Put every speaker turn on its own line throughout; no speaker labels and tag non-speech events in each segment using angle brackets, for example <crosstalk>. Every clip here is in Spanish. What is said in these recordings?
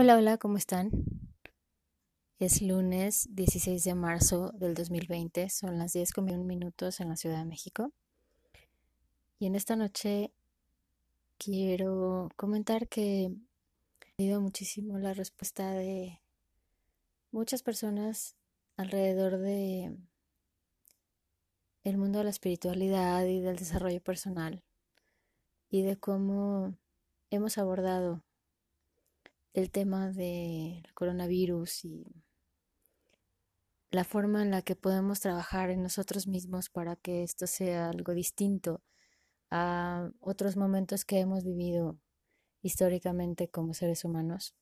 Hola, hola, ¿cómo están? Es lunes 16 de marzo del 2020, son las 10 con minutos en la Ciudad de México. Y en esta noche quiero comentar que he oído muchísimo la respuesta de muchas personas alrededor de el mundo de la espiritualidad y del desarrollo personal y de cómo hemos abordado el tema del coronavirus y la forma en la que podemos trabajar en nosotros mismos para que esto sea algo distinto a otros momentos que hemos vivido históricamente como seres humanos.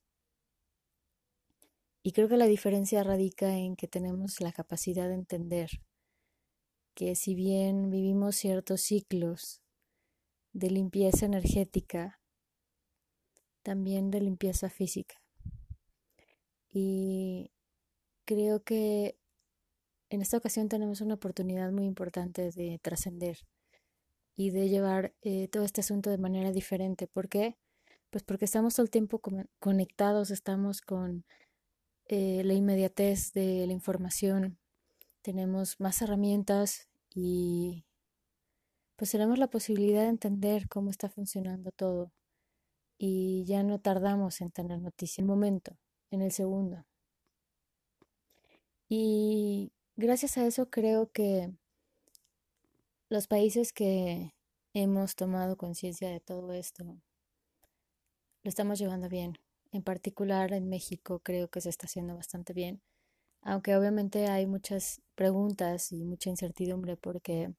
Y creo que la diferencia radica en que tenemos la capacidad de entender que si bien vivimos ciertos ciclos de limpieza energética, también de limpieza física. Y creo que en esta ocasión tenemos una oportunidad muy importante de trascender y de llevar eh, todo este asunto de manera diferente. ¿Por qué? Pues porque estamos todo el tiempo conectados, estamos con eh, la inmediatez de la información, tenemos más herramientas y pues tenemos la posibilidad de entender cómo está funcionando todo y ya no tardamos en tener noticia en el momento, en el segundo. Y gracias a eso creo que los países que hemos tomado conciencia de todo esto lo estamos llevando bien. En particular en México creo que se está haciendo bastante bien, aunque obviamente hay muchas preguntas y mucha incertidumbre porque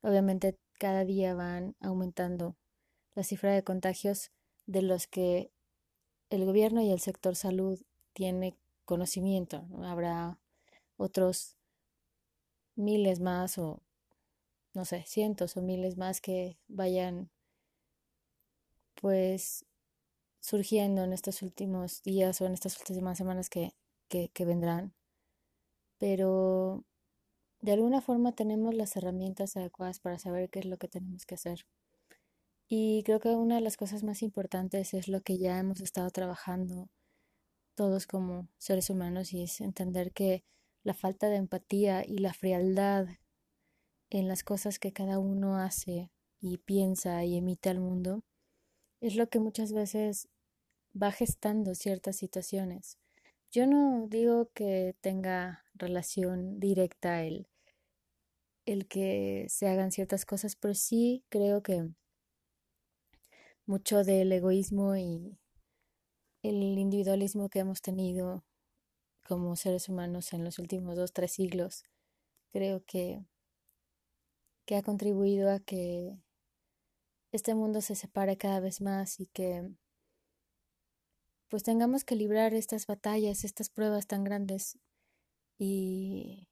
obviamente cada día van aumentando la cifra de contagios de los que el gobierno y el sector salud tiene conocimiento. Habrá otros miles más o no sé, cientos o miles más que vayan pues surgiendo en estos últimos días o en estas últimas semanas que, que, que vendrán. Pero de alguna forma tenemos las herramientas adecuadas para saber qué es lo que tenemos que hacer. Y creo que una de las cosas más importantes es lo que ya hemos estado trabajando todos como seres humanos y es entender que la falta de empatía y la frialdad en las cosas que cada uno hace y piensa y emite al mundo es lo que muchas veces va gestando ciertas situaciones. Yo no digo que tenga relación directa el, el que se hagan ciertas cosas, pero sí creo que mucho del egoísmo y el individualismo que hemos tenido como seres humanos en los últimos dos, tres siglos, creo que, que ha contribuido a que este mundo se separe cada vez más y que pues tengamos que librar estas batallas, estas pruebas tan grandes y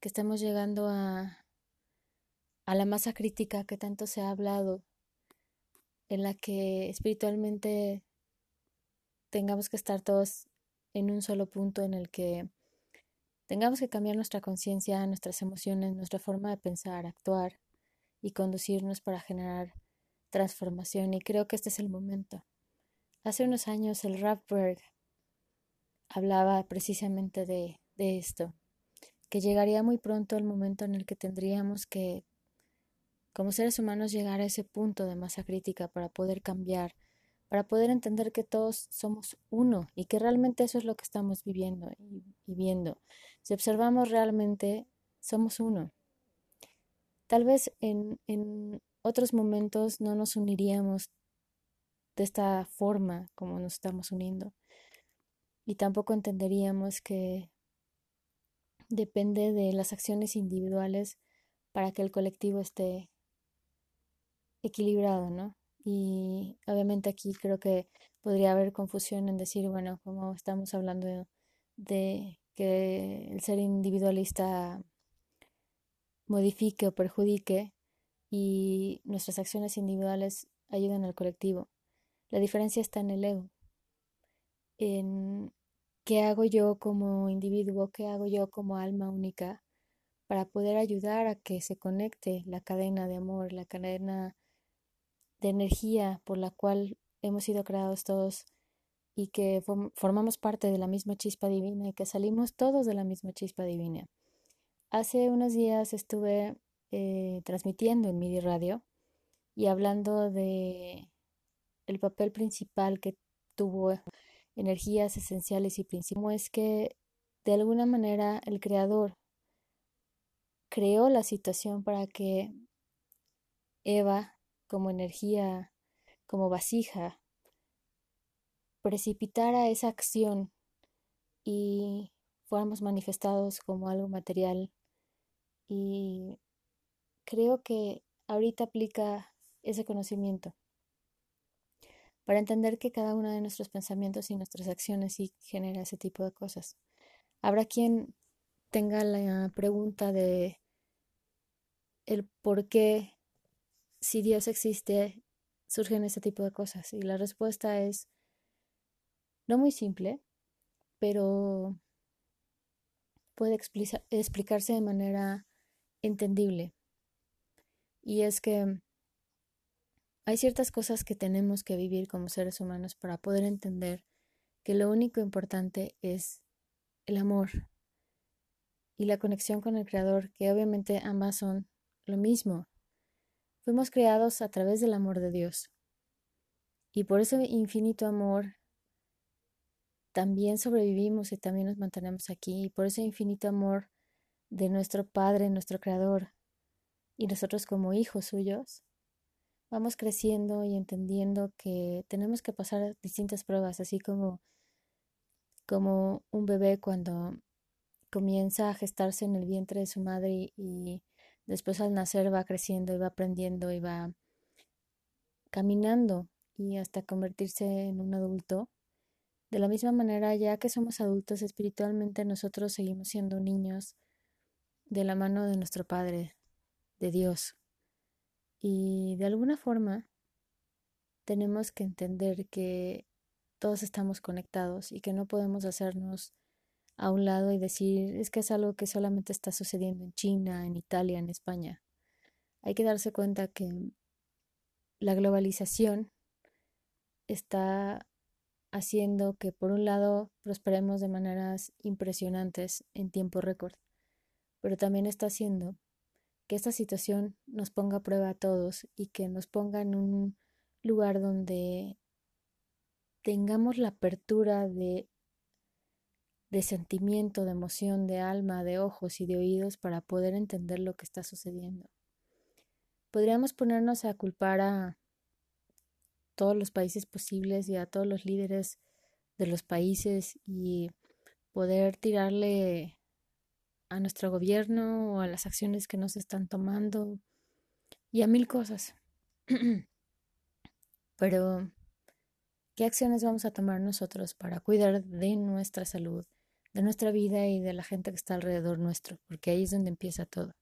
que estemos llegando a, a la masa crítica que tanto se ha hablado en la que espiritualmente tengamos que estar todos en un solo punto en el que tengamos que cambiar nuestra conciencia, nuestras emociones, nuestra forma de pensar, actuar y conducirnos para generar transformación y creo que este es el momento. Hace unos años el Rapberg hablaba precisamente de, de esto, que llegaría muy pronto el momento en el que tendríamos que como seres humanos llegar a ese punto de masa crítica para poder cambiar, para poder entender que todos somos uno y que realmente eso es lo que estamos viviendo y, viendo. Si observamos realmente, somos uno. Tal vez en, en otros momentos no nos uniríamos de esta forma como nos estamos uniendo. Y tampoco entenderíamos que depende de las acciones individuales para que el colectivo esté equilibrado, ¿no? Y obviamente aquí creo que podría haber confusión en decir, bueno, como estamos hablando de, que el ser individualista modifique o perjudique y nuestras acciones individuales ayudan al colectivo. La diferencia está en el ego, en qué hago yo como individuo, qué hago yo como alma única para poder ayudar a que se conecte la cadena de amor, la cadena de energía por la cual hemos sido creados todos y que formamos parte de la misma chispa divina y que salimos todos de la misma chispa divina. Hace unos días estuve eh, transmitiendo en MIDI Radio y hablando de el papel principal que tuvo energías esenciales y principios es que de alguna manera el creador creó la situación para que Eva como energía, como vasija, precipitara esa acción y fuéramos manifestados como algo material. Y creo que ahorita aplica ese conocimiento para entender que cada uno de nuestros pensamientos y nuestras acciones sí genera ese tipo de cosas. Habrá quien tenga la pregunta de el por qué si Dios existe surgen ese tipo de cosas y la respuesta es no muy simple, pero puede explicarse de manera entendible. Y es que hay ciertas cosas que tenemos que vivir como seres humanos para poder entender que lo único importante es el amor y la conexión con el Creador, que obviamente ambas son lo mismo. Fuimos creados a través del amor de Dios. Y por ese infinito amor también sobrevivimos y también nos mantenemos aquí. Y por ese infinito amor de nuestro Padre, nuestro Creador, y nosotros como hijos suyos, vamos creciendo y entendiendo que tenemos que pasar distintas pruebas, así como, como un bebé cuando comienza a gestarse en el vientre de su madre y, después al nacer va creciendo y va aprendiendo y va caminando y hasta convertirse en un adulto. De la misma manera, ya que somos adultos espiritualmente, nosotros seguimos siendo niños de la mano de nuestro Padre, de Dios. Y de alguna forma tenemos que entender que todos estamos conectados y que no podemos hacernos a un lado y decir es que es algo que solamente está sucediendo en China, en Italia, en España. Hay que darse cuenta que la globalización está haciendo que por un lado prosperemos de maneras impresionantes en tiempo récord, pero también está haciendo que esta situación nos ponga a prueba a todos y que nos ponga en un lugar donde tengamos la apertura de, de sentimiento, de emoción, de alma, de ojos y de oídos para poder entender lo que está sucediendo. Podríamos ponernos a culpar a todos los países posibles y a todos los líderes de los países y poder tirarle a nuestro gobierno o a las acciones que nos están tomando y a mil cosas. <clears throat> Pero, ¿qué acciones vamos a tomar nosotros para cuidar de nuestra salud, de nuestra vida y de la gente que está alrededor nuestro? Porque ahí es donde empieza todo.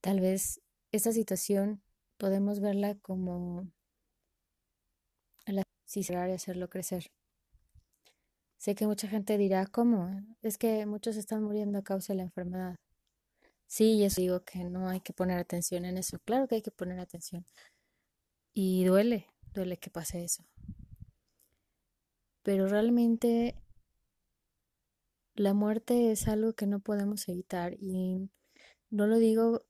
Tal vez esta situación podemos verla como la si y hacerlo crecer. Sé que mucha gente dirá, ¿cómo? Es que muchos están muriendo a causa de la enfermedad. Sí, y eso digo que no hay que poner atención en eso. Claro que hay que poner atención. Y duele, duele que pase eso. Pero realmente la muerte es algo que no podemos evitar y no lo digo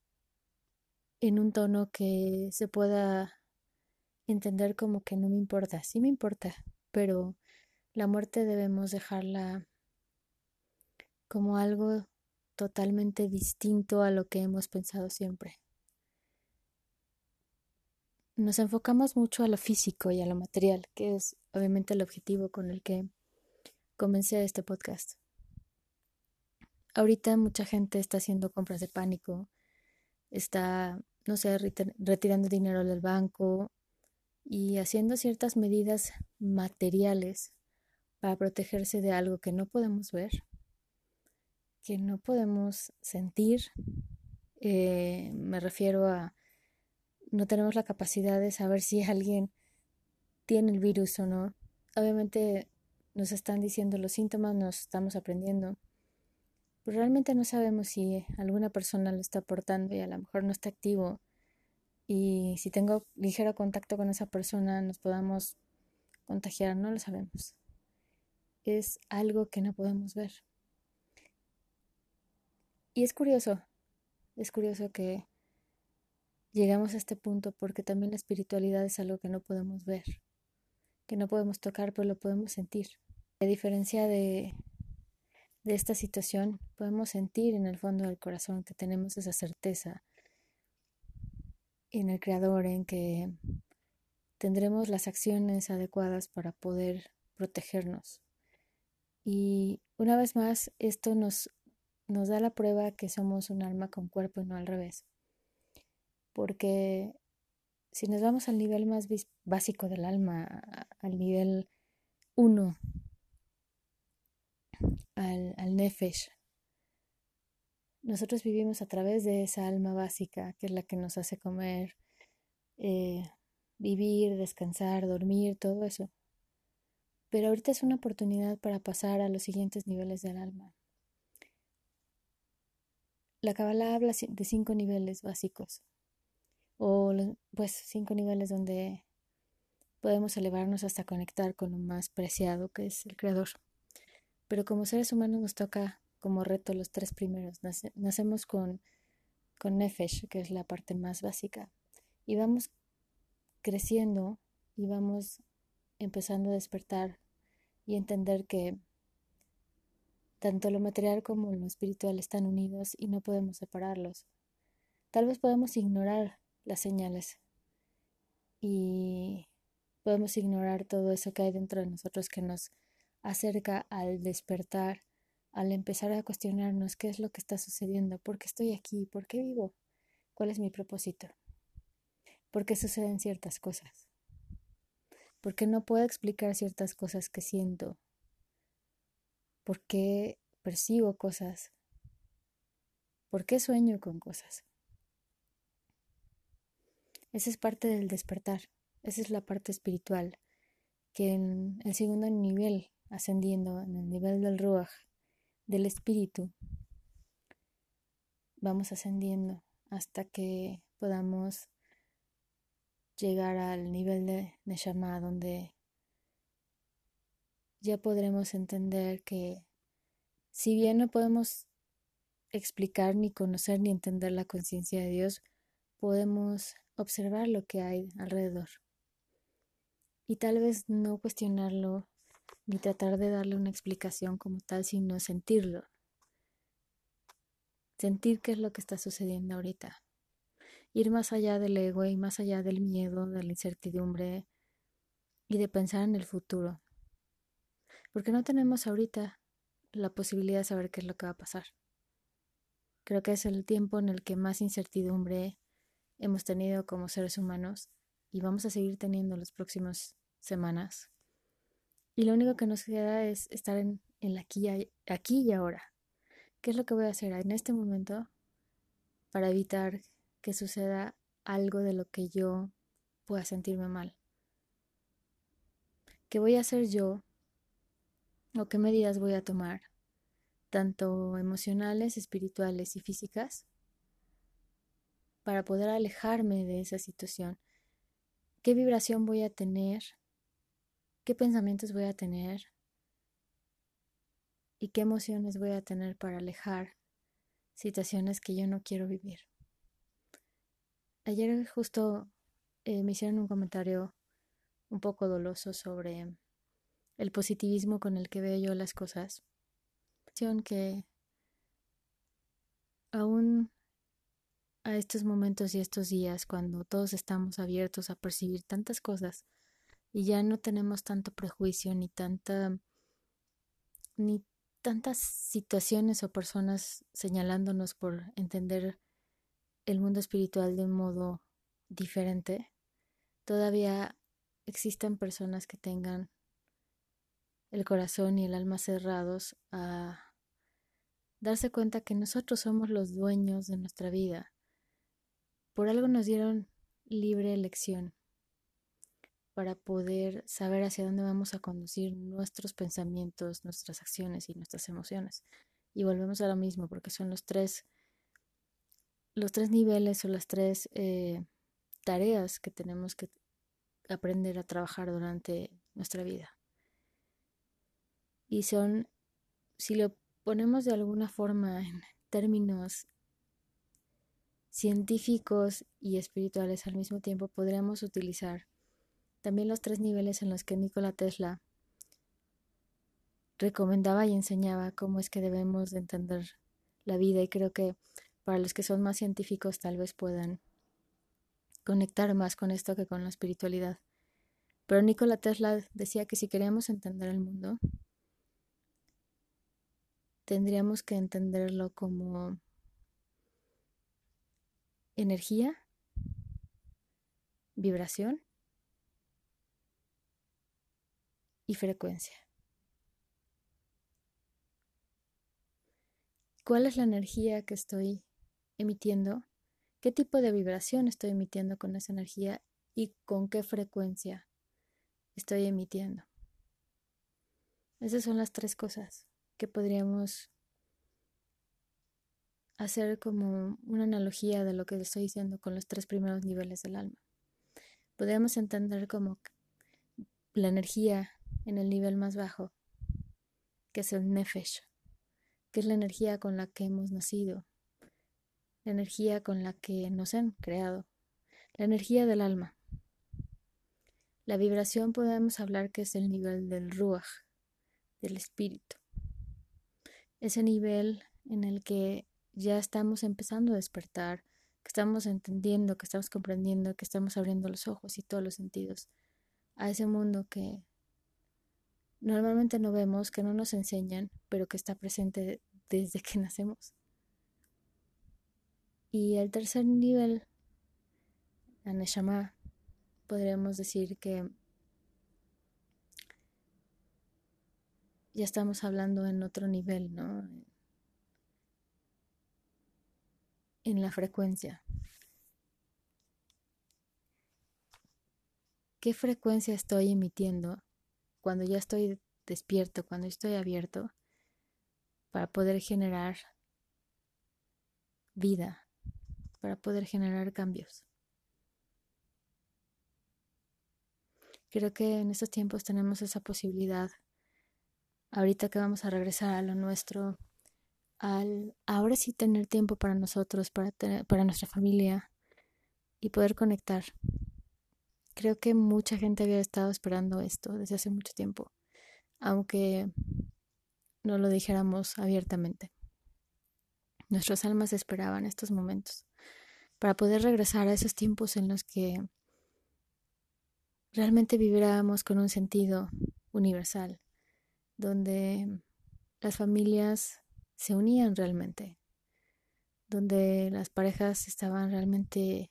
en un tono que se pueda entender como que no me importa. Sí me importa, pero la muerte debemos dejarla como algo totalmente distinto a lo que hemos pensado siempre. Nos enfocamos mucho a lo físico y a lo material, que es obviamente el objetivo con el que comencé este podcast. Ahorita mucha gente está haciendo compras de pánico, está, no sé, retirando dinero del banco y haciendo ciertas medidas materiales para protegerse de algo que no podemos ver, que no podemos sentir. Eh, me refiero a no tenemos la capacidad de saber si alguien tiene el virus o no. Obviamente nos están diciendo los síntomas, nos estamos aprendiendo, pero realmente no sabemos si alguna persona lo está aportando y a lo mejor no está activo. Y si tengo ligero contacto con esa persona, nos podamos contagiar, no lo sabemos. Es algo que no podemos ver. Y es curioso, es curioso que llegamos a este punto porque también la espiritualidad es algo que no podemos ver, que no podemos tocar, pero lo podemos sentir. A diferencia de, de esta situación, podemos sentir en el fondo del corazón que tenemos esa certeza en el Creador, en que tendremos las acciones adecuadas para poder protegernos. Y una vez más, esto nos, nos da la prueba que somos un alma con cuerpo y no al revés. Porque si nos vamos al nivel más básico del alma, al nivel uno, al, al nefesh, nosotros vivimos a través de esa alma básica, que es la que nos hace comer, eh, vivir, descansar, dormir, todo eso. Pero ahorita es una oportunidad para pasar a los siguientes niveles del alma. La Kabbalah habla de cinco niveles básicos, o pues cinco niveles donde podemos elevarnos hasta conectar con lo más preciado que es el Creador. Pero como seres humanos nos toca como reto los tres primeros. nacemos con, con Nefesh, que es la parte más básica, y vamos creciendo y vamos empezando a despertar y entender que tanto lo material como lo espiritual están unidos y no podemos separarlos. Tal vez podemos ignorar las señales y podemos ignorar todo eso que hay dentro de nosotros que nos acerca al despertar al empezar a cuestionarnos qué es lo que está sucediendo, por qué estoy aquí, por qué vivo, cuál es mi propósito, por qué suceden ciertas cosas, por qué no puedo explicar ciertas cosas que siento, por qué percibo cosas, por qué sueño con cosas. Esa es parte del despertar, esa es la parte espiritual, que en el segundo nivel, ascendiendo en el nivel del Ruach, del espíritu. Vamos ascendiendo hasta que podamos llegar al nivel de Neshama donde ya podremos entender que si bien no podemos explicar ni conocer ni entender la conciencia de Dios, podemos observar lo que hay alrededor y tal vez no cuestionarlo ni tratar de darle una explicación como tal, sino sentirlo. Sentir qué es lo que está sucediendo ahorita. Ir más allá del ego y más allá del miedo, de la incertidumbre y de pensar en el futuro. Porque no tenemos ahorita la posibilidad de saber qué es lo que va a pasar. Creo que es el tiempo en el que más incertidumbre hemos tenido como seres humanos y vamos a seguir teniendo las próximas semanas. Y lo único que nos queda es estar en, en aquí, aquí y ahora. ¿Qué es lo que voy a hacer en este momento para evitar que suceda algo de lo que yo pueda sentirme mal? ¿Qué voy a hacer yo o qué medidas voy a tomar, tanto emocionales, espirituales y físicas, para poder alejarme de esa situación? ¿Qué vibración voy a tener qué pensamientos voy a tener y qué emociones voy a tener para alejar situaciones que yo no quiero vivir. Ayer justo eh, me hicieron un comentario un poco doloso sobre el positivismo con el que veo yo las cosas. Que aún a estos momentos y estos días, cuando todos estamos abiertos a percibir tantas cosas, y ya no tenemos tanto prejuicio ni tanta ni tantas situaciones o personas señalándonos por entender el mundo espiritual de un modo diferente, todavía existen personas que tengan el corazón y el alma cerrados a darse cuenta que nosotros somos los dueños de nuestra vida. Por algo nos dieron libre elección para poder saber hacia dónde vamos a conducir nuestros pensamientos, nuestras acciones y nuestras emociones. Y volvemos a lo mismo, porque son los tres, los tres niveles o las tres eh, tareas que tenemos que aprender a trabajar durante nuestra vida. Y son, si lo ponemos de alguna forma en términos científicos y espirituales al mismo tiempo, podríamos utilizar también los tres niveles en los que Nikola Tesla recomendaba y enseñaba cómo es que debemos de entender la vida y creo que para los que son más científicos tal vez puedan conectar más con esto que con la espiritualidad. Pero Nikola Tesla decía que si queríamos entender el mundo, tendríamos que entenderlo como energía, vibración y frecuencia. ¿Cuál es la energía que estoy emitiendo? ¿Qué tipo de vibración estoy emitiendo con esa energía y con qué frecuencia estoy emitiendo? Esas son las tres cosas que podríamos hacer como una analogía de lo que estoy diciendo con los tres primeros niveles del alma. Podríamos entender como la energía en el nivel más bajo, que es el nefesh, que es la energía con la que hemos nacido, la energía con la que nos han creado, la energía del alma. La vibración podemos hablar que es el nivel del ruach, del espíritu. Ese nivel en el que ya estamos empezando a despertar, que estamos entendiendo, que estamos comprendiendo, que estamos abriendo los ojos y todos los sentidos a ese mundo que normalmente no vemos, que no nos enseñan, pero que está presente desde que <laughs> nacemos. Y el tercer nivel, la podríamos decir que ya estamos hablando en otro nivel, ¿no? En la frecuencia. ¿Qué frecuencia estoy emitiendo cuando ya estoy despierto, cuando estoy abierto, para poder generar vida, para poder generar cambios. Creo que en estos tiempos tenemos esa posibilidad, ahorita que vamos a regresar a lo nuestro, al ahora sí tener tiempo para nosotros, para, para nuestra familia y poder conectar. Creo que mucha gente había estado esperando esto desde hace mucho tiempo, aunque no lo dijéramos abiertamente. Nuestras almas esperaban estos momentos para poder regresar a esos tiempos en los que realmente viviéramos con un sentido universal, donde las familias se unían realmente, donde las parejas estaban realmente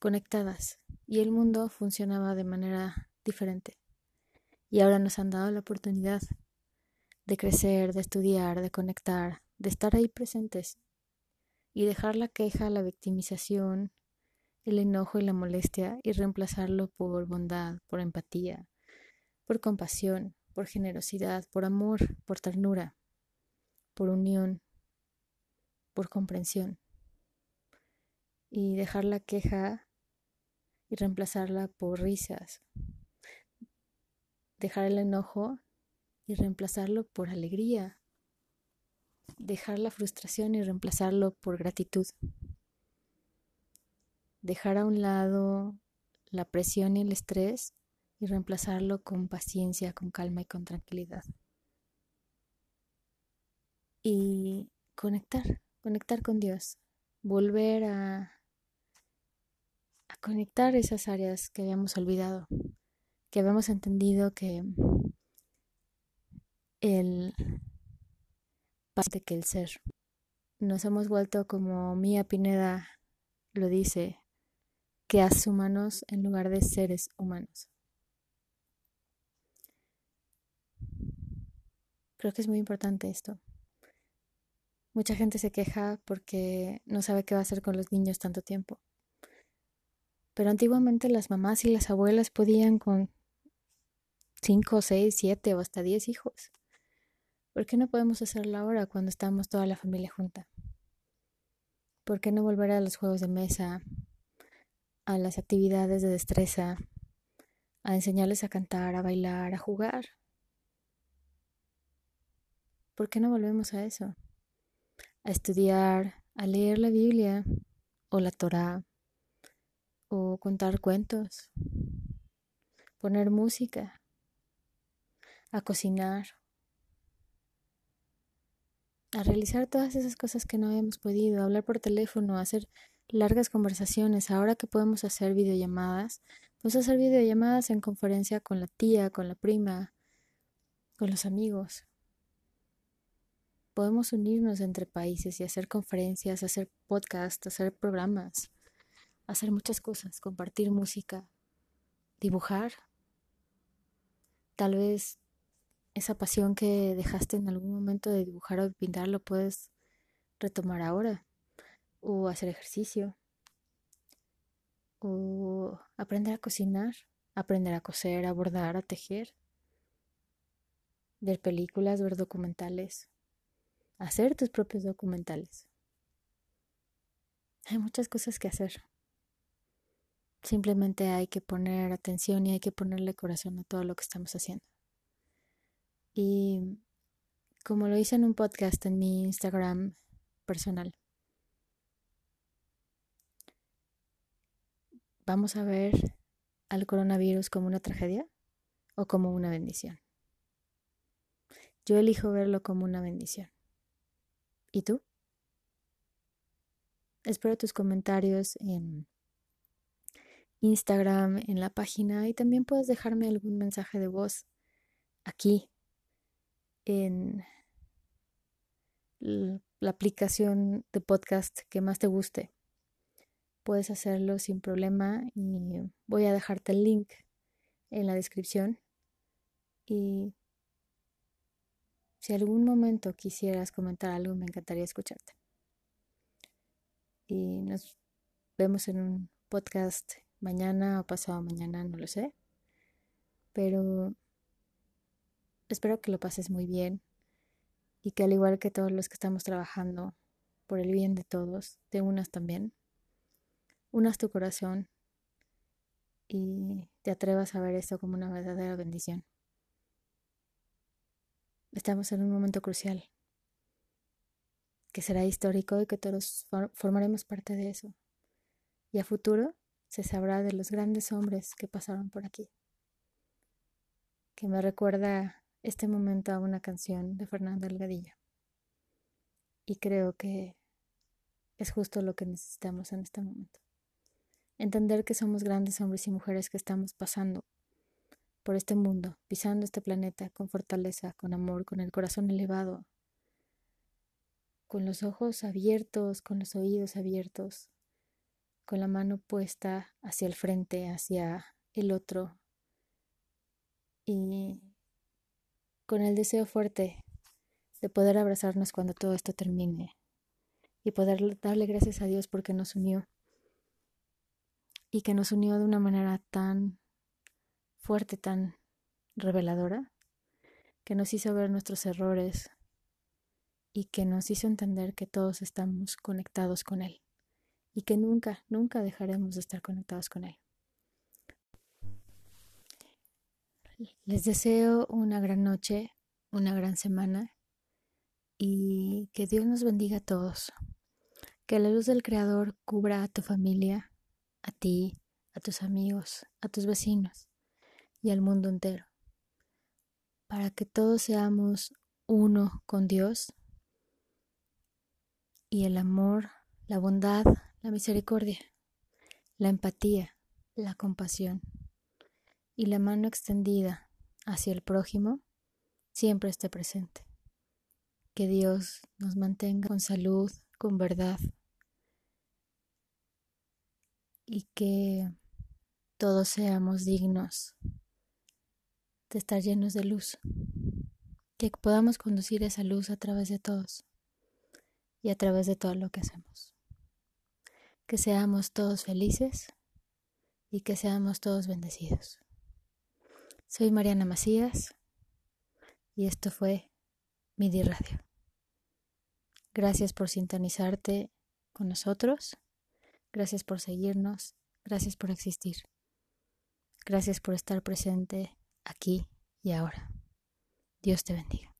conectadas y el mundo funcionaba de manera diferente. Y ahora nos han dado la oportunidad de crecer, de estudiar, de conectar, de estar ahí presentes y dejar la queja, la victimización, el enojo y la molestia y reemplazarlo por bondad, por empatía, por compasión, por generosidad, por amor, por ternura, por unión, por comprensión. Y dejar la queja y reemplazarla por risas. Dejar el enojo y reemplazarlo por alegría. Dejar la frustración y reemplazarlo por gratitud. Dejar a un lado la presión y el estrés y reemplazarlo con paciencia, con calma y con tranquilidad. Y conectar, conectar con Dios, volver a conectar esas áreas que habíamos olvidado, que habíamos entendido que el parte que el ser. Nos hemos vuelto como Mía Pineda lo dice, que humanos en lugar de seres humanos. Creo que es muy importante esto. Mucha gente se queja porque no sabe qué va a hacer con los niños tanto tiempo. Pero antiguamente las mamás y las abuelas podían con cinco, seis, siete o hasta diez hijos. ¿Por qué no podemos hacerlo ahora cuando estamos toda la familia junta? ¿Por qué no volver a los juegos de mesa, a las actividades de destreza, a enseñarles a cantar, a bailar, a jugar. ¿Por qué no volvemos a eso? A estudiar, a leer la Biblia o la Torá o contar cuentos, poner música, a cocinar, a realizar todas esas cosas que no habíamos podido, hablar por teléfono, hacer largas conversaciones. Ahora que podemos hacer videollamadas, podemos hacer videollamadas en conferencia con la tía, con la prima, con los amigos. Podemos unirnos entre países y hacer conferencias, hacer podcasts, hacer programas, hacer muchas cosas, compartir música, dibujar. Tal vez esa pasión que dejaste en algún momento de dibujar o pintar lo puedes retomar ahora o hacer ejercicio o aprender a cocinar, aprender a coser, a bordar, a tejer, ver películas, ver documentales, hacer tus propios documentales. Hay muchas cosas que hacer. Simplemente hay que poner atención y hay que ponerle corazón a todo lo que estamos haciendo. Y como lo hice en un podcast en mi Instagram personal, vamos a ver al coronavirus como una tragedia o como una bendición. Yo elijo verlo como una bendición. ¿Y tú? Espero tus comentarios en Instagram, en la página y también puedes dejarme algún mensaje de voz aquí en la aplicación de podcast que más te guste. Puedes hacerlo sin problema y voy a dejarte el link en la descripción. Y si algún momento quisieras comentar algo, me encantaría escucharte. Y nos vemos en un podcast mañana o pasado mañana, no lo sé. Pero espero que lo pases muy bien y que al igual que todos los que estamos trabajando por el bien de todos, te unas también. Unas tu corazón y te atrevas a ver esto como una verdadera bendición. Estamos en un momento crucial que será histórico y que todos formaremos parte de eso. Y a futuro se sabrá de los grandes hombres que pasaron por aquí. Que me recuerda este momento a una canción de Fernando Delgadillo. Y creo que es justo lo que necesitamos en este momento. Entender que somos grandes hombres y mujeres que estamos pasando por este mundo, pisando este planeta con fortaleza, con amor, con el corazón elevado, con los ojos abiertos, con los oídos abiertos, con la mano puesta hacia el frente, hacia el otro. Y con el deseo fuerte de poder abrazarnos cuando todo esto termine y poder darle gracias a Dios porque nos unió y que nos unió de una manera tan fuerte, tan reveladora, que nos hizo ver nuestros errores y que nos hizo entender que todos estamos conectados con Él y que nunca, nunca dejaremos de estar conectados con Él. Les deseo una gran noche, una gran semana y que Dios nos bendiga a todos. Que la luz del Creador cubra a tu familia, a ti, a tus amigos, a tus vecinos y al mundo entero. Para que todos seamos uno con Dios y el amor, la bondad, la misericordia, la empatía, la compasión y la mano extendida hacia el prójimo siempre esté presente. Que Dios nos mantenga con salud, con verdad y que todos seamos dignos de estar llenos de luz, que podamos conducir esa luz a través de todos y a través de todo lo que hacemos. Que seamos todos felices y que seamos todos bendecidos. Soy Mariana Macías y esto fue MIDI Radio. Gracias por sintonizarte con nosotros, gracias por seguirnos, gracias por existir. Gracias por estar presente aquí y ahora. Dios te bendiga.